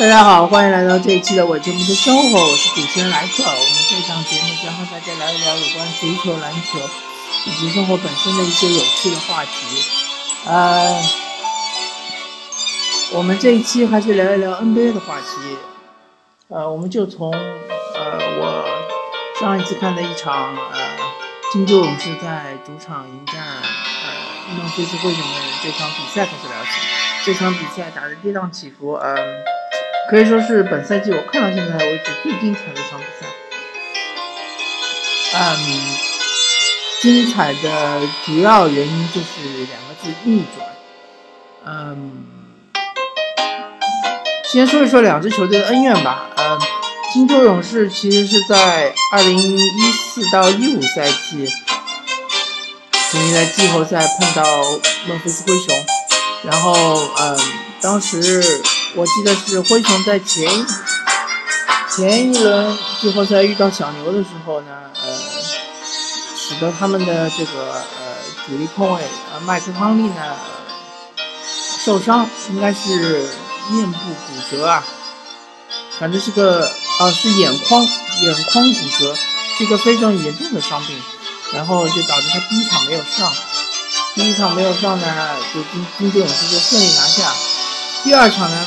大家好，欢迎来到这一期的我节目的生活，我是主持人莱克。我们这档节目将和大家聊一聊有关足球、篮球以及生活本身的一些有趣的话题。呃，我们这一期还是聊一聊 NBA 的话题。呃，我们就从呃我上一次看的一场呃金州勇士在主场迎战呃孟菲斯灰熊的这场比赛开始聊起。这场比赛打得跌宕起伏，嗯。可以说是本赛季我看到现在为止最精彩的一场比赛。嗯，精彩的主要原因就是两个字：逆转。嗯，先说一说两支球队的恩怨吧。嗯，金州勇士其实是在二零一四到一五赛季曾经在季后赛碰到孟菲斯灰熊，然后嗯，当时。我记得是灰熊在前前一轮季后赛遇到小牛的时候呢，呃，使得他们的这个呃主力控卫呃麦克康利呢受伤，应该是面部骨折啊，反正是个啊是眼眶眼眶骨折，是一个非常严重的伤病，然后就导致他第一场没有上，第一场没有上呢，就金金州勇士就顺利拿下。第二场呢，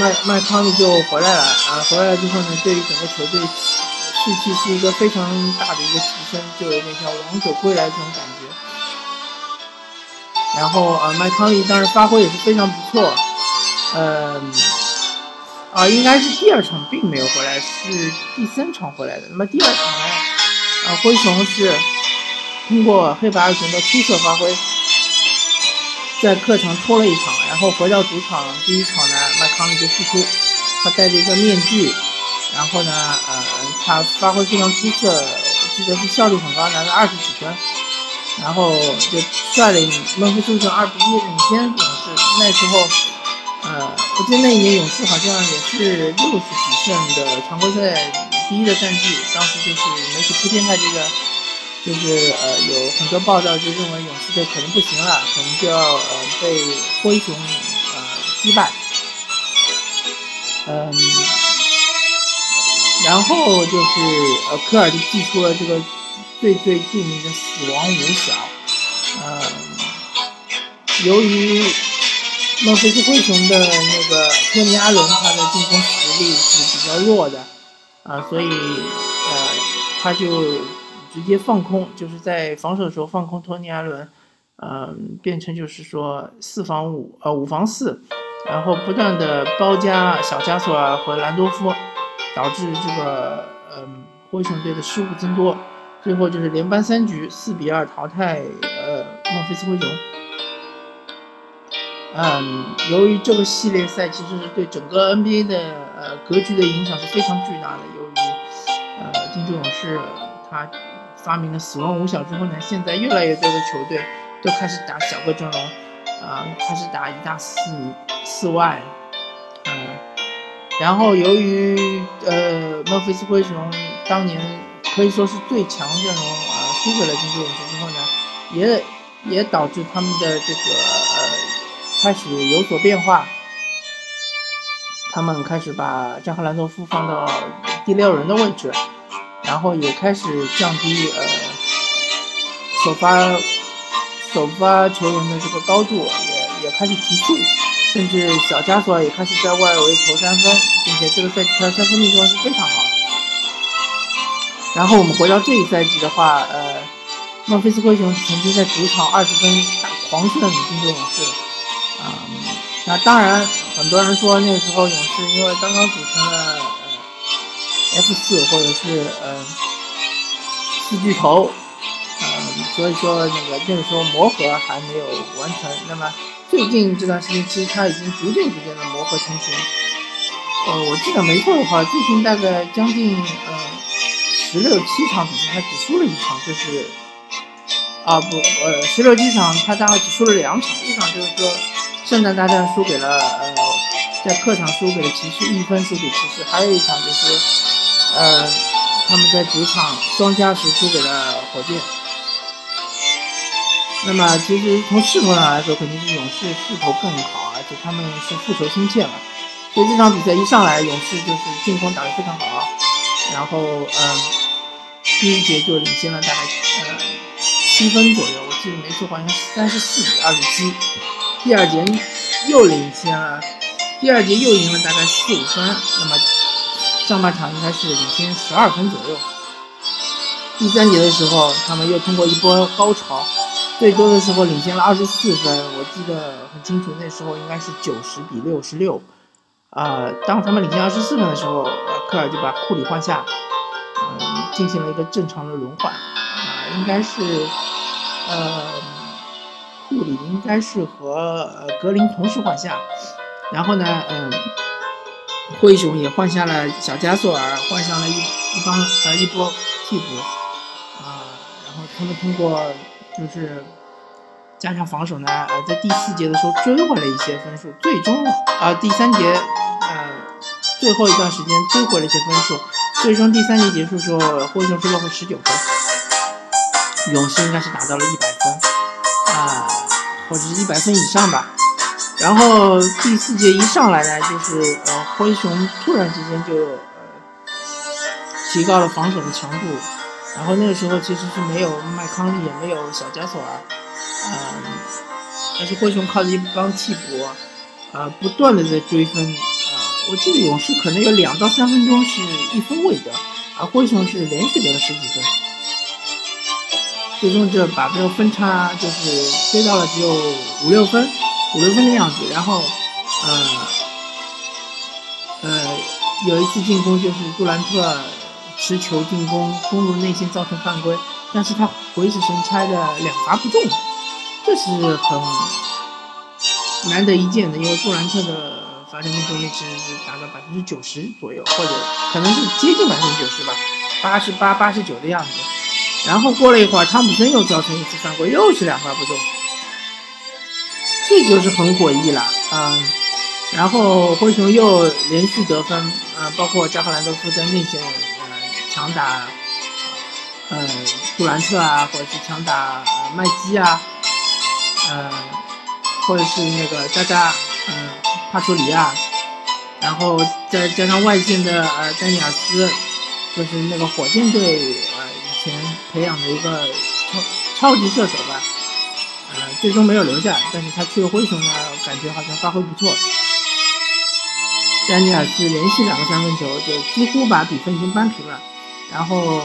麦麦康利就回来了啊，回来了之后呢，对于整个球队士气是一个非常大的一个提升，就有点像王者归来这种感觉。然后啊，麦康利当时发挥也是非常不错，嗯，啊，应该是第二场并没有回来，是第三场回来的。那么第二场呢，啊，灰熊是通过黑白二雄的出色发挥。在客场拖了一场，然后回到主场，第一场呢，麦康利就复出，他戴着一个面具，然后呢，呃，他发挥非常出色，我记得是效率很高，拿了二十几分，然后就率领孟菲斯灰熊二比一领先勇士。那时候，呃，我记得那一年勇士好像也是六十几胜的常规赛第一的战绩，当时就是媒体铺天盖地的。就是呃，有很多报道就认为勇士队可能不行了，可能就要呃被灰熊呃击败。嗯，然后就是呃科尔就祭出了这个最最著名的死亡五小。嗯，由于孟菲斯灰熊的那个托尼阿伦他的进攻实力是比较弱的啊，所以呃他就。直接放空，就是在防守的时候放空托尼·阿伦，嗯，变成就是说四防五，呃，五防四，然后不断的包夹小加索尔和兰多夫，导致这个嗯灰熊队的失误增多，最后就是连扳三局，四比二淘汰呃孟菲斯灰熊。嗯，由于这个系列赛其实是对整个 NBA 的呃格局的影响是非常巨大的，由于呃金州勇士他。发明了死亡五小之后呢，现在越来越多的球队都开始打小个阵容，啊，开始打一大四四外，嗯，然后由于呃孟菲斯灰熊当年可以说是最强阵容啊，输给了金州勇士之后呢，也也导致他们的这个呃开始有所变化，他们开始把扎克兰多夫放到第六人的位置。然后也开始降低呃首发首发球员的这个高度，也也开始提速，甚至小加索尔也开始在外围投三分，并且这个赛季他三分命中率是非常好。然后我们回到这一赛季的话，呃，孟菲斯灰熊曾经在主场二十分大狂胜金州勇士，啊，那当然很多人说那时候勇士因为刚刚组成了。F 四或者是呃四巨头，嗯，所以说那个就是说磨合还没有完成。那么最近这段时间，其实他已经逐渐逐渐的磨合成型。呃，我记得没错的话，最近大概将近呃十六七场比赛，他只输了一场，就是啊不呃十六七场他大概只输了两场，一场就是说圣诞大战输给了呃在客场输给了骑士，一分输给骑士，还有一场就是。呃，他们在主场双加时输给了火箭。那么，其实从势头上来说，肯定是勇士势头更好，而且他们是复仇心切嘛。所以这场比赛一上来，勇士就是进攻打得非常好，然后嗯，第一节就领先了大概呃七分左右，我记得没错，好像三十四比二十七。第二节又领先了，第二节又赢了大概四五分，那么上半场应该是领先十二分左右。第三节的时候，他们又通过一波高潮，最多的时候领先了二十四分，我记得很清楚，那时候应该是九十比六十六。啊，当他们领先二十四分的时候，科尔就把库里换下，嗯，进行了一个正常的轮换，啊，应该是，呃，库里应该是和格林同时换下，然后呢，嗯，灰熊也换下了小加索尔，换上了一一帮呃一波替补啊。然后他们通过就是加强防守呢，呃，在第四节的时候追回了一些分数，最终啊第三节呃最后一段时间追回了一些分数，最终第三节结束时候灰熊是落后十九分，勇士应该是达到了一百分啊，或者是一百分以上吧。然后第四节一上来呢，就是呃灰熊突然之间就呃提高了防守的强度。然后那个时候其实是没有麦康利，也没有小加索尔，嗯，但是灰熊靠着一帮替补，啊，不断的在追分，啊，我记得勇士可能有两到三分钟是一分未得，而灰熊是连续得了十几分，最终就把这个分差就是追到了只有五六分，五六分的样子。然后，呃，呃，有一次进攻就是杜兰特。持球进攻攻入内线造成犯规，但是他鬼使神差的两罚不中，这是很难得一见的。因为杜兰特的罚球命中率其实是达到百分之九十左右，或者可能是接近百分之九十吧，八十八、八十九的样子。然后过了一会儿，汤普森又造成一次犯规，又是两罚不中，这就是很诡异了，嗯。然后灰熊又连续得分，呃，包括加克兰多夫在内线。嗯强打，呃，杜兰特啊，或者是强打麦基啊，呃，或者是那个加加，嗯，帕楚里亚，然后再加上外线的呃丹尼尔斯，就是那个火箭队呃以前培养的一个超超级射手吧，最终没有留下，但是他去了灰熊呢，感觉好像发挥不错。丹尼尔斯连续两个三分球，就几乎把比分已经扳平了。然后呃，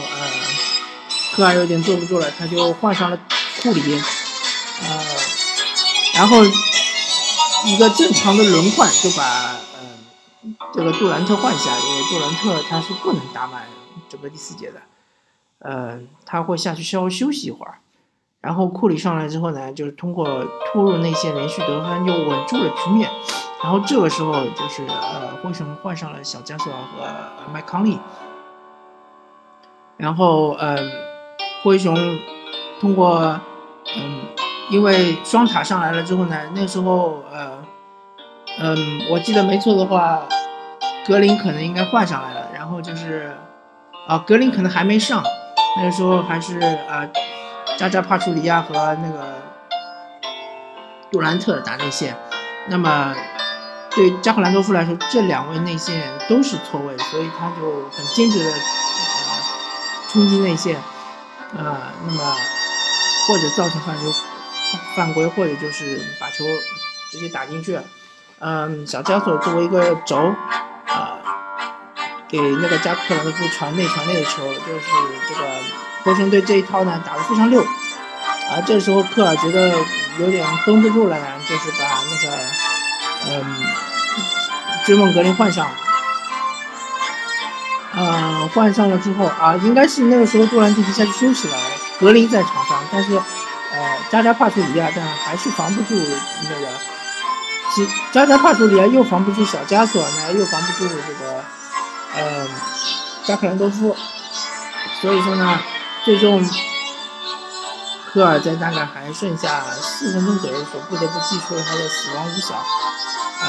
科尔有点坐不住了，他就换上了库里，呃，然后一个正常的轮换就把呃这个杜兰特换下，因为杜兰特他是不能打满整个第四节的，呃，他会下去稍微休息一会儿。然后库里上来之后呢，就是通过突入内线连续得分，就稳住了局面。然后这个时候就是呃，灰熊换上了小加索尔和麦康利。然后，嗯，灰熊通过，嗯，因为双塔上来了之后呢，那时候，呃，嗯，我记得没错的话，格林可能应该换上来了。然后就是，啊，格林可能还没上，那个时候还是啊，扎扎帕楚里亚和那个杜兰特打内线。那么对加克兰多夫来说，这两位内线都是错位，所以他就很坚决的。冲击内线，呃，那么或者造成犯规，犯规或者就是把球直接打进去，嗯，小加索作为一个轴，给那个加克兰多夫传内传内的球，就是这个灰熊队这一套呢打得非常溜，啊，这时候科尔觉得有点绷不住了呢，就是把那个嗯追梦格林换上。呃，换上了之后啊，应该是那个时候杜兰特下去休息了，格林在场上，但是呃，加加帕楚里亚，但还是防不住那个，加加帕楚里亚又防不住小加索呢，又防不住这个呃加克兰多夫，所以说呢，最终科尔在大概还剩下四分钟左右的时候，不得不祭出了他的死亡五小，呃，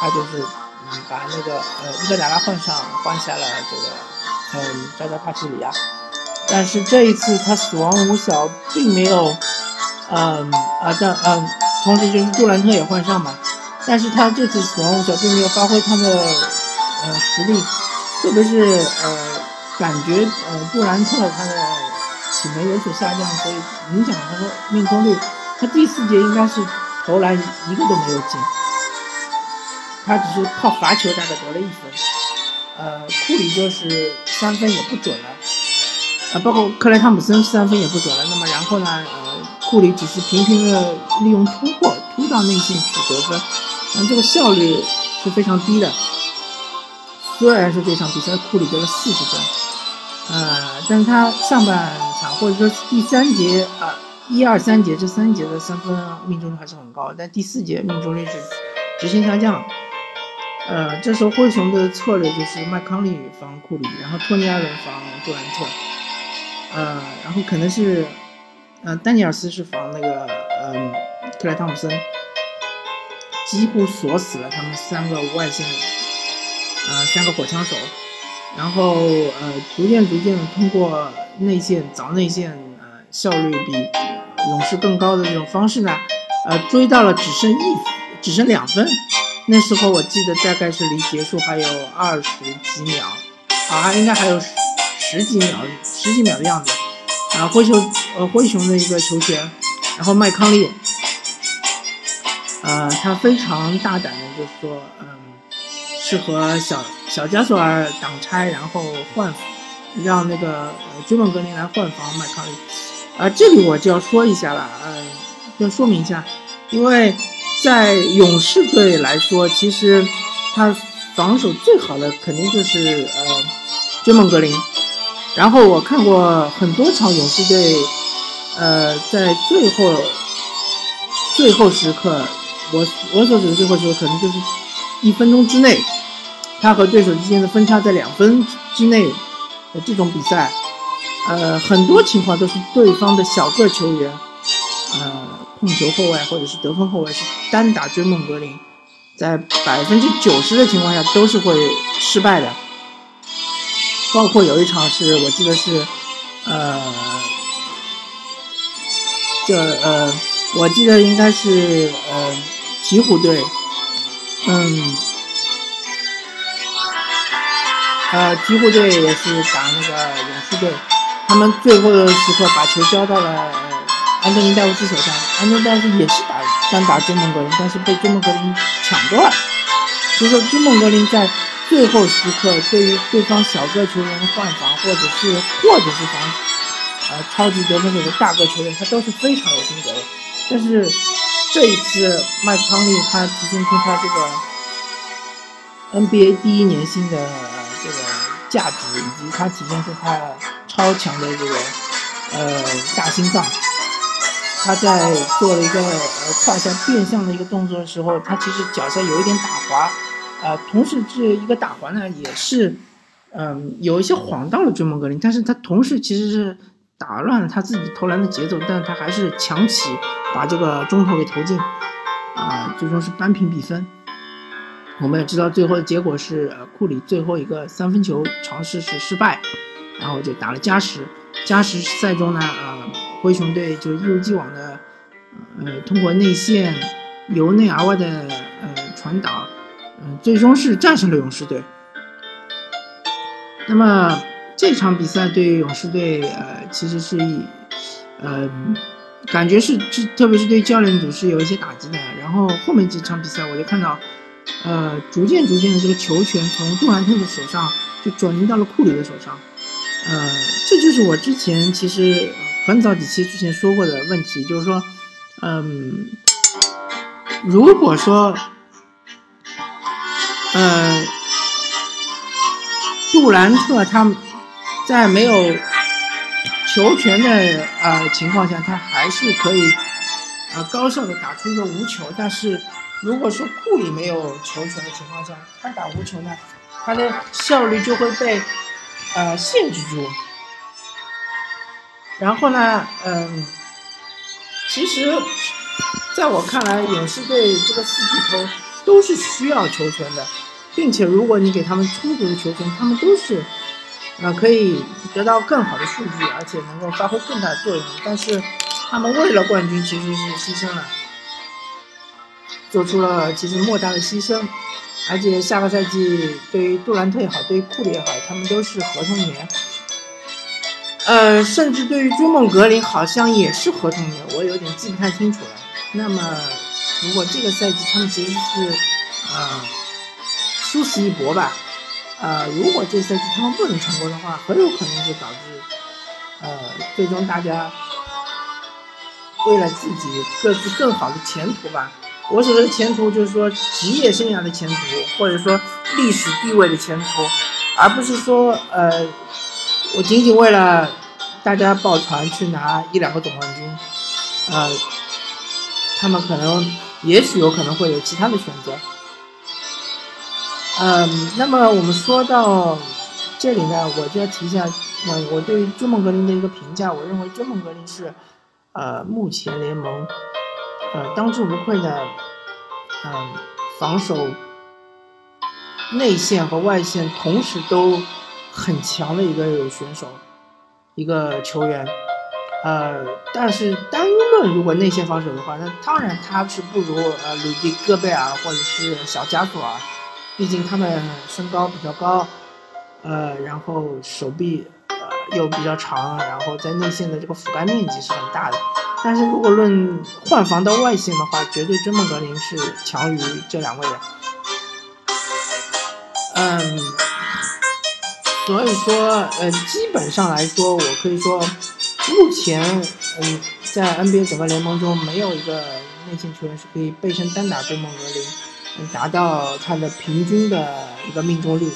他就是嗯。把那个呃伊戈达拉换上，换下了这个嗯扎扎帕奇里亚，但是这一次他死亡五小并没有，嗯啊但嗯同时就是杜兰特也换上嘛，但是他这次死亡五小并没有发挥他的呃实力，特别是呃感觉呃杜兰特他的体能有所下降，所以影响他的命中率。他第四节应该是投篮一个都没有进，他只是靠罚球大概得了一分。呃，库里就是三分也不准了，啊，包括克莱汤普森三分也不准了。那么然后呢，呃，库里只是频频的利用突破突到内线去得分。但这个效率是非常低的。虽然说这场比赛库里得了四十分，呃，但是他上半场或者说第三节啊，一二三节这三节的三分命中率还是很高，但第四节命中率是直线下降。呃，这时候灰熊的策略就是麦康利防库里，然后托尼·艾伦防杜兰特，呃，然后可能是呃丹尼尔斯是防那个嗯克莱汤普森。几乎锁死了他们三个外线，呃，三个火枪手，然后呃，逐渐逐渐通过内线凿内线，呃，效率比勇士更高的这种方式呢，呃，追到了只剩一只剩两分，那时候我记得大概是离结束还有二十几秒，啊，应该还有十几秒十几秒的样子，啊，灰熊呃灰熊的一个球权，然后麦康利。呃，他非常大胆的，就是说，嗯，是和小小加索尔挡拆，然后换，让那个呃追梦格林来换防麦康利。啊，这里我就要说一下了，嗯，要说明一下，因为在勇士队来说，其实他防守最好的肯定就是呃追梦格林。然后我看过很多场勇士队，呃，在最后最后时刻。我我所指的最后时刻可能就是一分钟之内，他和对手之间的分差在两分之内的这种比赛，呃，很多情况都是对方的小个球员，呃，控球后卫或者是得分后卫是单打追梦格林，在百分之九十的情况下都是会失败的，包括有一场是我记得是，呃，这呃，我记得应该是呃。鹈鹕队，嗯，呃，鹈鹕队也是打那个勇士队，他们最后的时刻把球交到了安东尼戴维斯手上，安东尼戴维斯也是打单打追梦格林，但是被追梦格林抢断，所以说追梦格林在最后时刻对于对方小个球员换防，或者是或者是防呃超级得分手的大个球员，他都是非常有心得的，但是。这一次，麦康利他体现出他这个 NBA 第一年薪的这个价值，以及他体现出他超强的这个呃大心脏。他在做了一个呃胯下变向的一个动作的时候，他其实脚下有一点打滑，呃，同时这一个打滑呢，也是嗯有一些晃到了追梦格林，但是他同时其实是。打乱了他自己投篮的节奏，但是他还是强起把这个中投给投进，啊，最终是扳平比分。我们也知道最后的结果是，呃，库里最后一个三分球尝试是失败，然后就打了加时。加时赛中呢，呃，灰熊队就一如既往的，呃，通过内线由内而外的呃传导，嗯，最终是战胜了勇士队。那么。这场比赛对勇士队，呃，其实是以，呃，感觉是，特别是对教练组是有一些打击的。然后后面几场比赛，我就看到，呃，逐渐逐渐的这个球权从杜兰特的手上就转移到了库里的手上，呃，这就是我之前其实很早几期之前说过的问题，就是说，嗯，如果说，呃，杜兰特他。在没有球权的呃情况下，他还是可以呃高效的打出一个无球。但是如果说库里没有球权的情况下，他打无球呢，他的效率就会被呃限制住。然后呢，嗯，其实在我看来，勇士队这个四巨头都是需要球权的，并且如果你给他们充足的球权，他们都是。啊，可以得到更好的数据，而且能够发挥更大的作用。但是，他们为了冠军，其实是牺牲了做出了其实莫大的牺牲，而且下个赛季对于杜兰特也好，对于库里也好，他们都是合同年。呃，甚至对于追梦格林好像也是合同年，我有点记不太清楚了。那么，如果这个赛季他们其实是，呃，殊死一搏吧。呃，如果这赛季他们不能成功的话，很有可能就导致，呃，最终大家为了自己各自更好的前途吧。我所谓的前途，就是说职业生涯的前途，或者说历史地位的前途，而不是说，呃。我仅仅为了大家抱团去拿一两个总冠军，呃，他们可能也许有可能会有其他的选择。嗯，那么我们说到这里呢，我就要提一下，呃，我对追梦格林的一个评价，我认为追梦格林是呃目前联盟呃当之无愧的，嗯，防守内线和外线同时都。很强的一个选手，一个球员，呃，但是单论如果内线防守的话，那当然他是不如呃鲁迪戈贝尔或者是小加索尔，毕竟他们身高比较高，呃，然后手臂又比较长，然后在内线的这个覆盖面积是很大的。但是如果论换防到外线的话，绝对追梦格林是强于这两位的。嗯。所以说，呃，基本上来说，我可以说，目前，嗯，在 NBA 整个联盟中，没有一个内线球员是可以背身单打追梦格林，达到他的平均的一个命中率，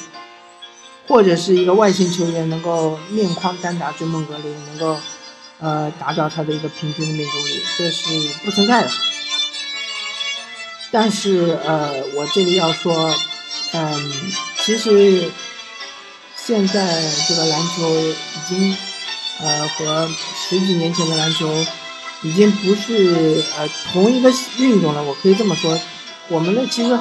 或者是一个外线球员能够面框单打追梦格林，能够，呃，达到他的一个平均的命中率，这是不存在的。但是，呃，我这里要说，嗯，其实。现在这个篮球已经，呃，和十几年前的篮球已经不是呃同一个运动了。我可以这么说，我们的其实，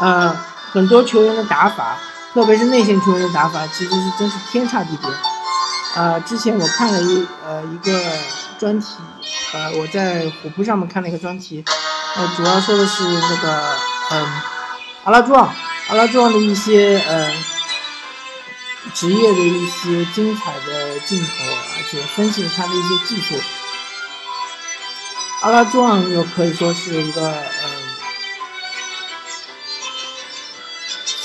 呃，很多球员的打法，特别是内线球员的打法，其实是真是天差地别。呃，之前我看了一呃一个专题，呃，我在虎扑上面看了一个专题，呃，主要说的是那个嗯，阿拉壮，阿拉壮的一些呃。职业的一些精彩的镜头，而且分析了他的一些技术。阿拉壮又可以说是一个，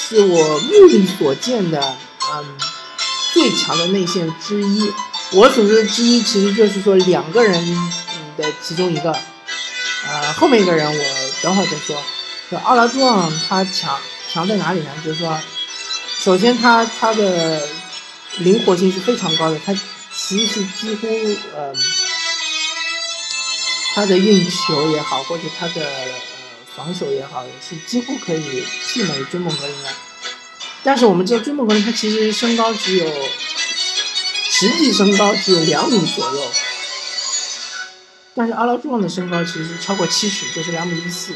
是我目力所见的，嗯，最强的内线之一。我所说的之一，其实就是说两个人的其中一个，呃，后面一个人我等会儿再说。这奥拉朱旺他强强在哪里呢？就是说。首先，他他的灵活性是非常高的，他其实几乎，呃，他的运球也好，或者他的呃防守也好，是几乎可以媲美追梦格林的。但是我们知道，追梦格林他其实身高只有，实际身高只有两米左右，但是阿拉朱旺的身高其实超过七十，就是两米一四，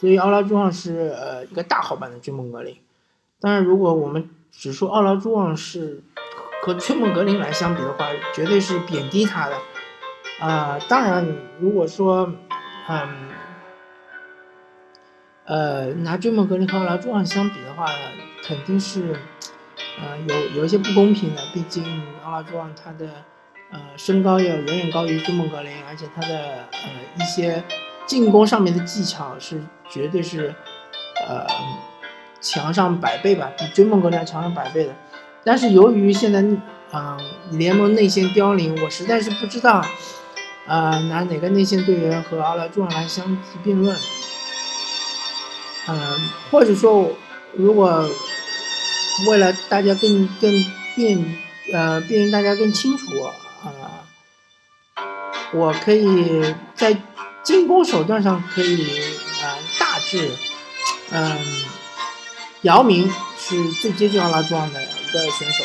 所以奥拉朱旺是呃一个大号版的追梦格林。当然，如果我们只说奥拉朱旺是和追梦格林来相比的话，绝对是贬低他的。啊，当然，如果说，嗯，呃，拿追梦格林和奥拉朱旺相比的话，肯定是，呃，有有一些不公平的。毕竟奥拉朱旺他的，呃，身高要远远高于追梦格林，而且他的呃一些进攻上面的技巧是绝对是，呃。强上百倍吧，比追梦格林要强上百倍的。但是由于现在，嗯，联盟内线凋零，我实在是不知道，呃，拿哪个内线队员和奥拉朱旺来相提并论。嗯，或者说，如果为了大家更更便，呃，便于大家更清楚，啊，我可以在进攻手段上可以，呃，大致，嗯。姚明是最接近阿拉壮的一个选手，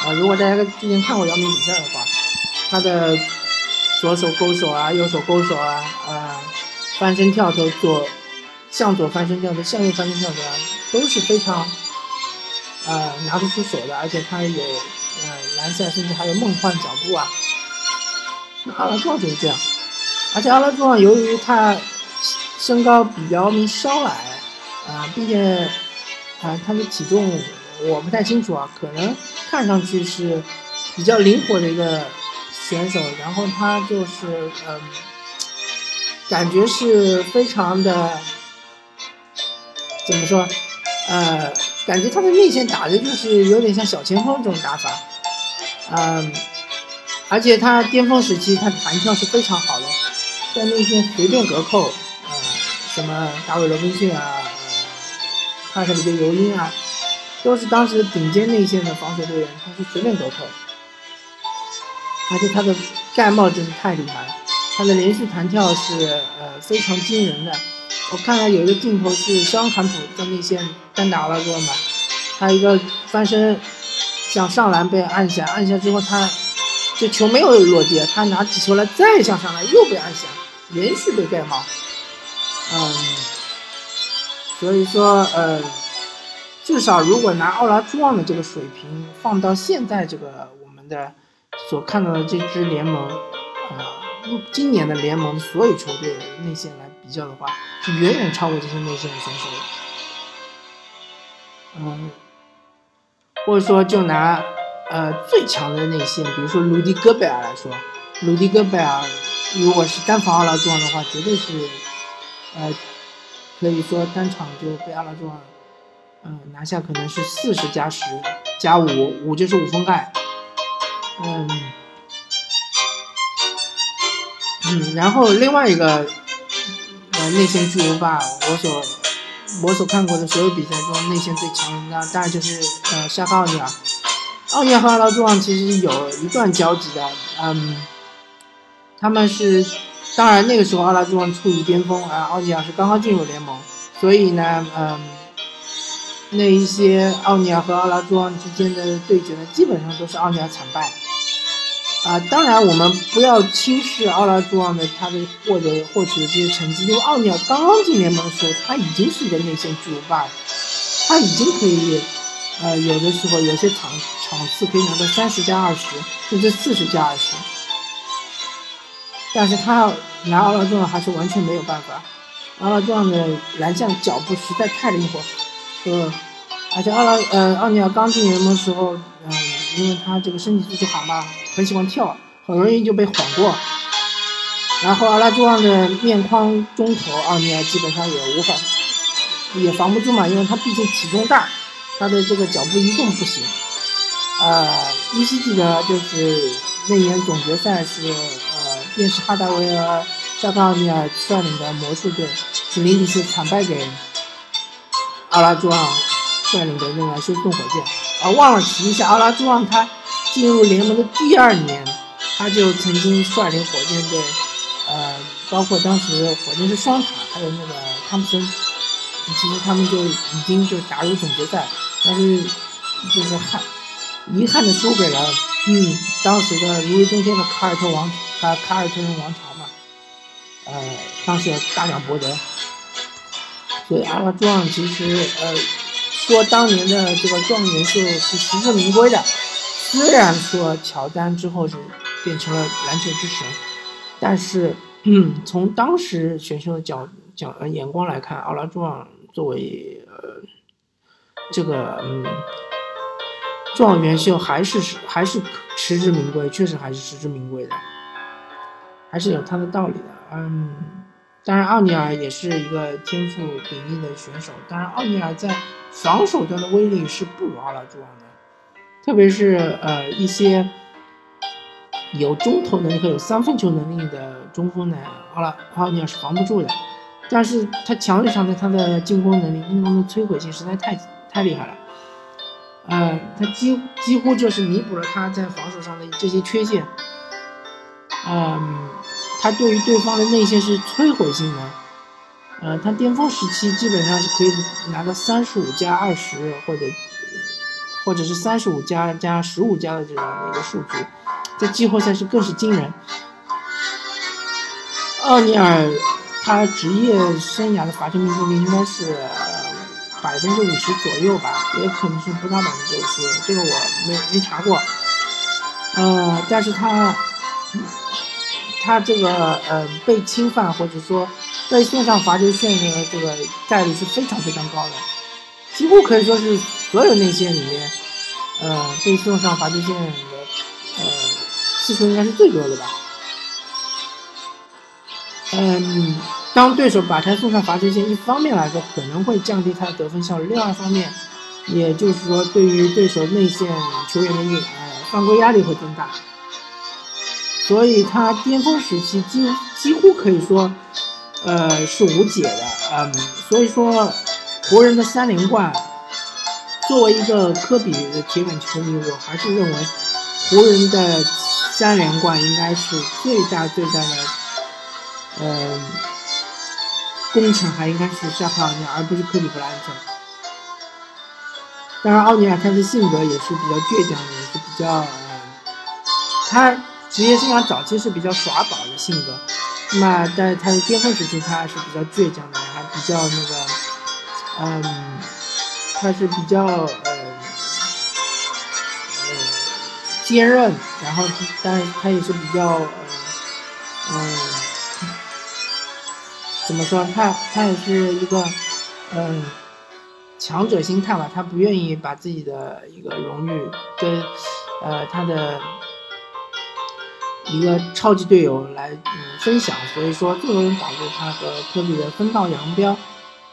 啊，如果大家之前看过姚明比赛的话，他的左手勾手啊，右手勾手啊，啊，翻身跳投左向左翻身跳投，向右翻身跳投，都是非常，呃，拿得出手的，而且他有，呃，篮下甚至还有梦幻脚步啊。那阿拉壮就是这样，而且阿拉壮由于他。身高比姚明稍矮，啊，并且啊他的体重我不太清楚啊，可能看上去是比较灵活的一个选手，然后他就是嗯，感觉是非常的怎么说，呃，感觉他的内线打的就是有点像小前锋这种打法，嗯，而且他巅峰时期他弹跳是非常好的，在内线随便隔扣。什么大卫罗宾逊啊，帕特里克尤因啊，都是当时顶尖内线的防守队员，他是随便隔扣，而且他的盖帽真是太厉害了，他的连续弹跳是呃非常惊人的。我看到有一个镜头是肖恩坎普在内线单打了之后嘛，他一个翻身想上篮被按下，按下之后他这球没有落地，他拿起球来再想上篮又被按下，连续被盖帽。嗯，所以说，呃，至少如果拿奥拉朱旺的这个水平放到现在这个我们的所看到的这支联盟，啊，今年的联盟所有球队内线来比较的话，是远远超过这些内线的选手。嗯，或者说就拿呃最强的内线，比如说鲁迪戈贝尔来说，鲁迪戈贝尔如果是单防奥拉朱旺的话，绝对是。呃，可以说单场就被阿拉朱旺，嗯，拿下可能是四十加十加五，五就是五封盖，嗯，嗯，然后另外一个呃内线巨无霸，我所我所看过的所有比赛中内线最强的，当然就是呃沙克奥尼尔，奥尼尔和阿拉朱旺其实有一段交集的，嗯，他们是。当然，那个时候阿拉朱旺处于巅峰，啊，奥尼尔是刚刚进入联盟，所以呢，嗯，那一些奥尼尔和阿拉朱旺之间的对决呢，基本上都是奥尼尔惨败。啊，当然我们不要轻视奥拉朱旺的他的获得获取的这些成绩，因为奥尼尔刚刚进联盟的时候，他已经是一个内线巨无霸了，他已经可以，呃，有的时候有些场场次可以拿到三十加二十，甚至四十加二十。但是他拿奥拉朱旺还是完全没有办法，奥拉朱旺的篮下脚步实在太灵活，呃，而且奥拉呃奥尼尔刚进联盟的时候，嗯，因为他这个身体素质好嘛，很喜欢跳，很容易就被晃过。然后阿拉朱旺的面框中投，奥尼尔基本上也无法，也防不住嘛，因为他毕竟体重大，他的这个脚步移动不行。呃，依稀记得就是那年总决赛是呃。便是哈达维尔、沙克奥尼尔率领的魔术队，是零比四惨败给阿拉朱旺率领的那个休斯顿火箭。啊，忘了提一下，阿拉朱旺他进入联盟的第二年，他就曾经率领火箭队，呃，包括当时火箭是双塔，还有那个汤普森，其实他们就已经就打入总决赛，但是就是憾遗憾的输给了嗯当时的如日中天的卡尔特王。卡尔特王朝嘛，呃，当时大量博德，所以阿拉壮其实呃，说当年的这个状元秀是实至名归的。虽然说乔丹之后是变成了篮球之神，但是从当时选秀的角角眼光来看，奥拉朱旺作为呃这个嗯状元秀还是还是实至名归，确实还是实至名归的。还是有他的道理的，嗯，当然奥尼尔也是一个天赋秉异的选手，当然奥尼尔在防守端的威力是不如奥拉朱旺的，特别是呃一些有中投能力和有三分球能力的中锋呢，奥拉奥尼尔是防不住的，但是他强力上的他的进攻能力、进攻的摧毁性实在太太厉害了，呃，他几几乎就是弥补了他在防守上的这些缺陷。嗯，他对于对方的内线是摧毁性的。呃，他巅峰时期基本上是可以拿到三十五加二十，或者或者是三十五加加十五加的这样一个数据，在季后赛是更是惊人。奥尼尔他职业生涯的罚球命中率应该是百分之五十左右吧，也可能是不到百分之五十，这个我没没查过。呃，但是他。他这个呃被侵犯或者说被送上罚球线的这个概率是非常非常高的，几乎可以说是所有内线里面，呃，被送上罚球线的呃次数应该是最多的吧。嗯，当对手把他送上罚球线，一方面来说可能会降低他的得分效率，另外一方面，也就是说对于对手内线球员的呃犯规压力会增大。所以他巅峰时期几几乎可以说，呃是无解的，嗯，所以说湖人的三连冠，作为一个科比的铁杆球迷，我还是认为湖人的三连冠应该是最大最大的，嗯，功臣还应该是沙克奥尼尔，而不是科比布莱恩特。当然，奥尼尔他的性格也是比较倔强的，也是比较，嗯他。职业生涯早期是比较耍宝的性格，那么在他的巅峰时期，他是比较倔强的，还比较那个，嗯，他是比较呃呃坚韧，然后但是他也是比较呃嗯，怎么说？他他也是一个嗯强者心态吧，他不愿意把自己的一个荣誉跟呃他的。一个超级队友来嗯分享，所以说这个导致他和科比的分道扬镳，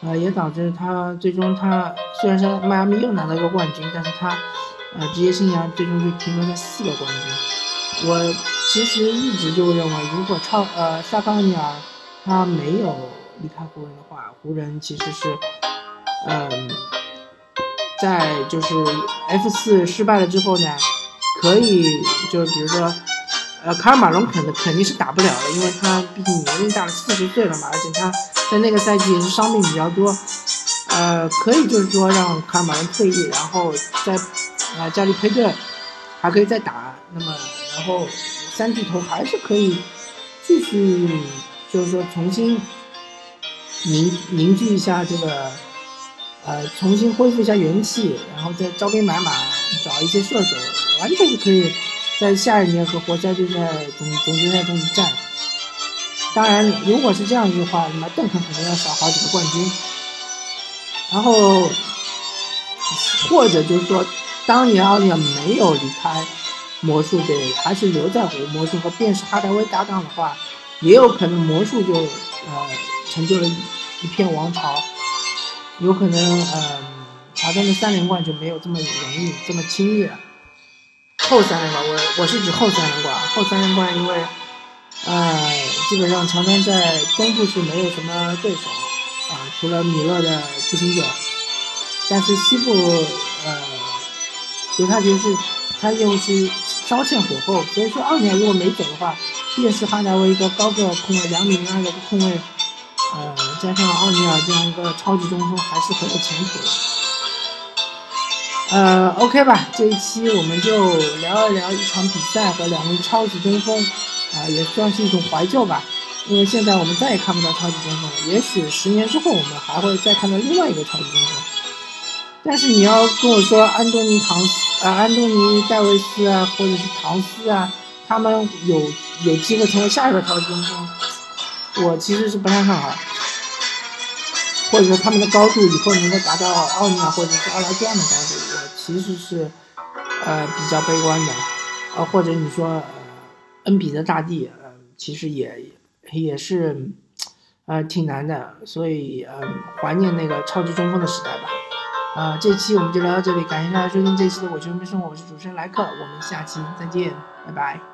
呃，也导致他最终他虽然说迈阿密又拿到一个冠军，但是他呃职业生涯最终就停留在四个冠军。我其实一直就认为，如果超呃沙康尼尔他没有离开湖人的话，湖人其实是嗯在就是 F 四失败了之后呢，可以就比如说。呃，卡尔马龙肯肯定是打不了了，因为他毕竟年龄大了，四十岁了嘛，而且他在那个赛季也是伤病比较多。呃，可以就是说让卡尔马龙退役，然后在啊加里佩顿还可以再打，那么然后三巨头还是可以继续就是说重新凝凝聚一下这个呃重新恢复一下元气，然后再招兵买马找一些射手，完全是可以。在下一年和活塞队在总总决赛中一战，当然，如果是这样子的话，那么邓肯肯定要少好几个冠军。然后，或者就是说，当年奥尼尔没有离开魔术队，还是留在魔术和便是哈达威搭档的话，也有可能魔术就呃成就了一一片王朝，有可能呃乔丹的三连冠就没有这么容易这么轻易了。后三连冠，我我是指后三连冠。后三连冠，因为，呃，基本上乔丹在东部是没有什么对手，啊，除了米勒的步行者。但是西部，呃，犹他爵士他又是稍欠火候，所以说二年如果没走的话，便是哈达威一个高个控卫，两米零二的控卫，呃，加上奥尼尔这样一个超级中锋，还是很有前途的。呃，OK 吧，这一期我们就聊一聊一场比赛和两位超级中锋，啊，也算是一种怀旧吧。因为现在我们再也看不到超级中锋了，也许十年之后我们还会再看到另外一个超级中锋。但是你要跟我说安东尼唐斯啊，安东尼戴维斯啊，或者是唐斯啊，他们有有机会成为下一个超级中锋，我其实是不太看好。或者说他们的高度以后能够达到奥尼尔或者是奥拉这样的高度，其实是呃比较悲观的，呃或者你说呃恩比德大帝，呃其实也也是呃挺难的，所以呃怀念那个超级中锋的时代吧。啊这期我们就聊到这里，感谢大家收听这期的我球迷生活，我是主持人莱克，我们下期再见，拜拜。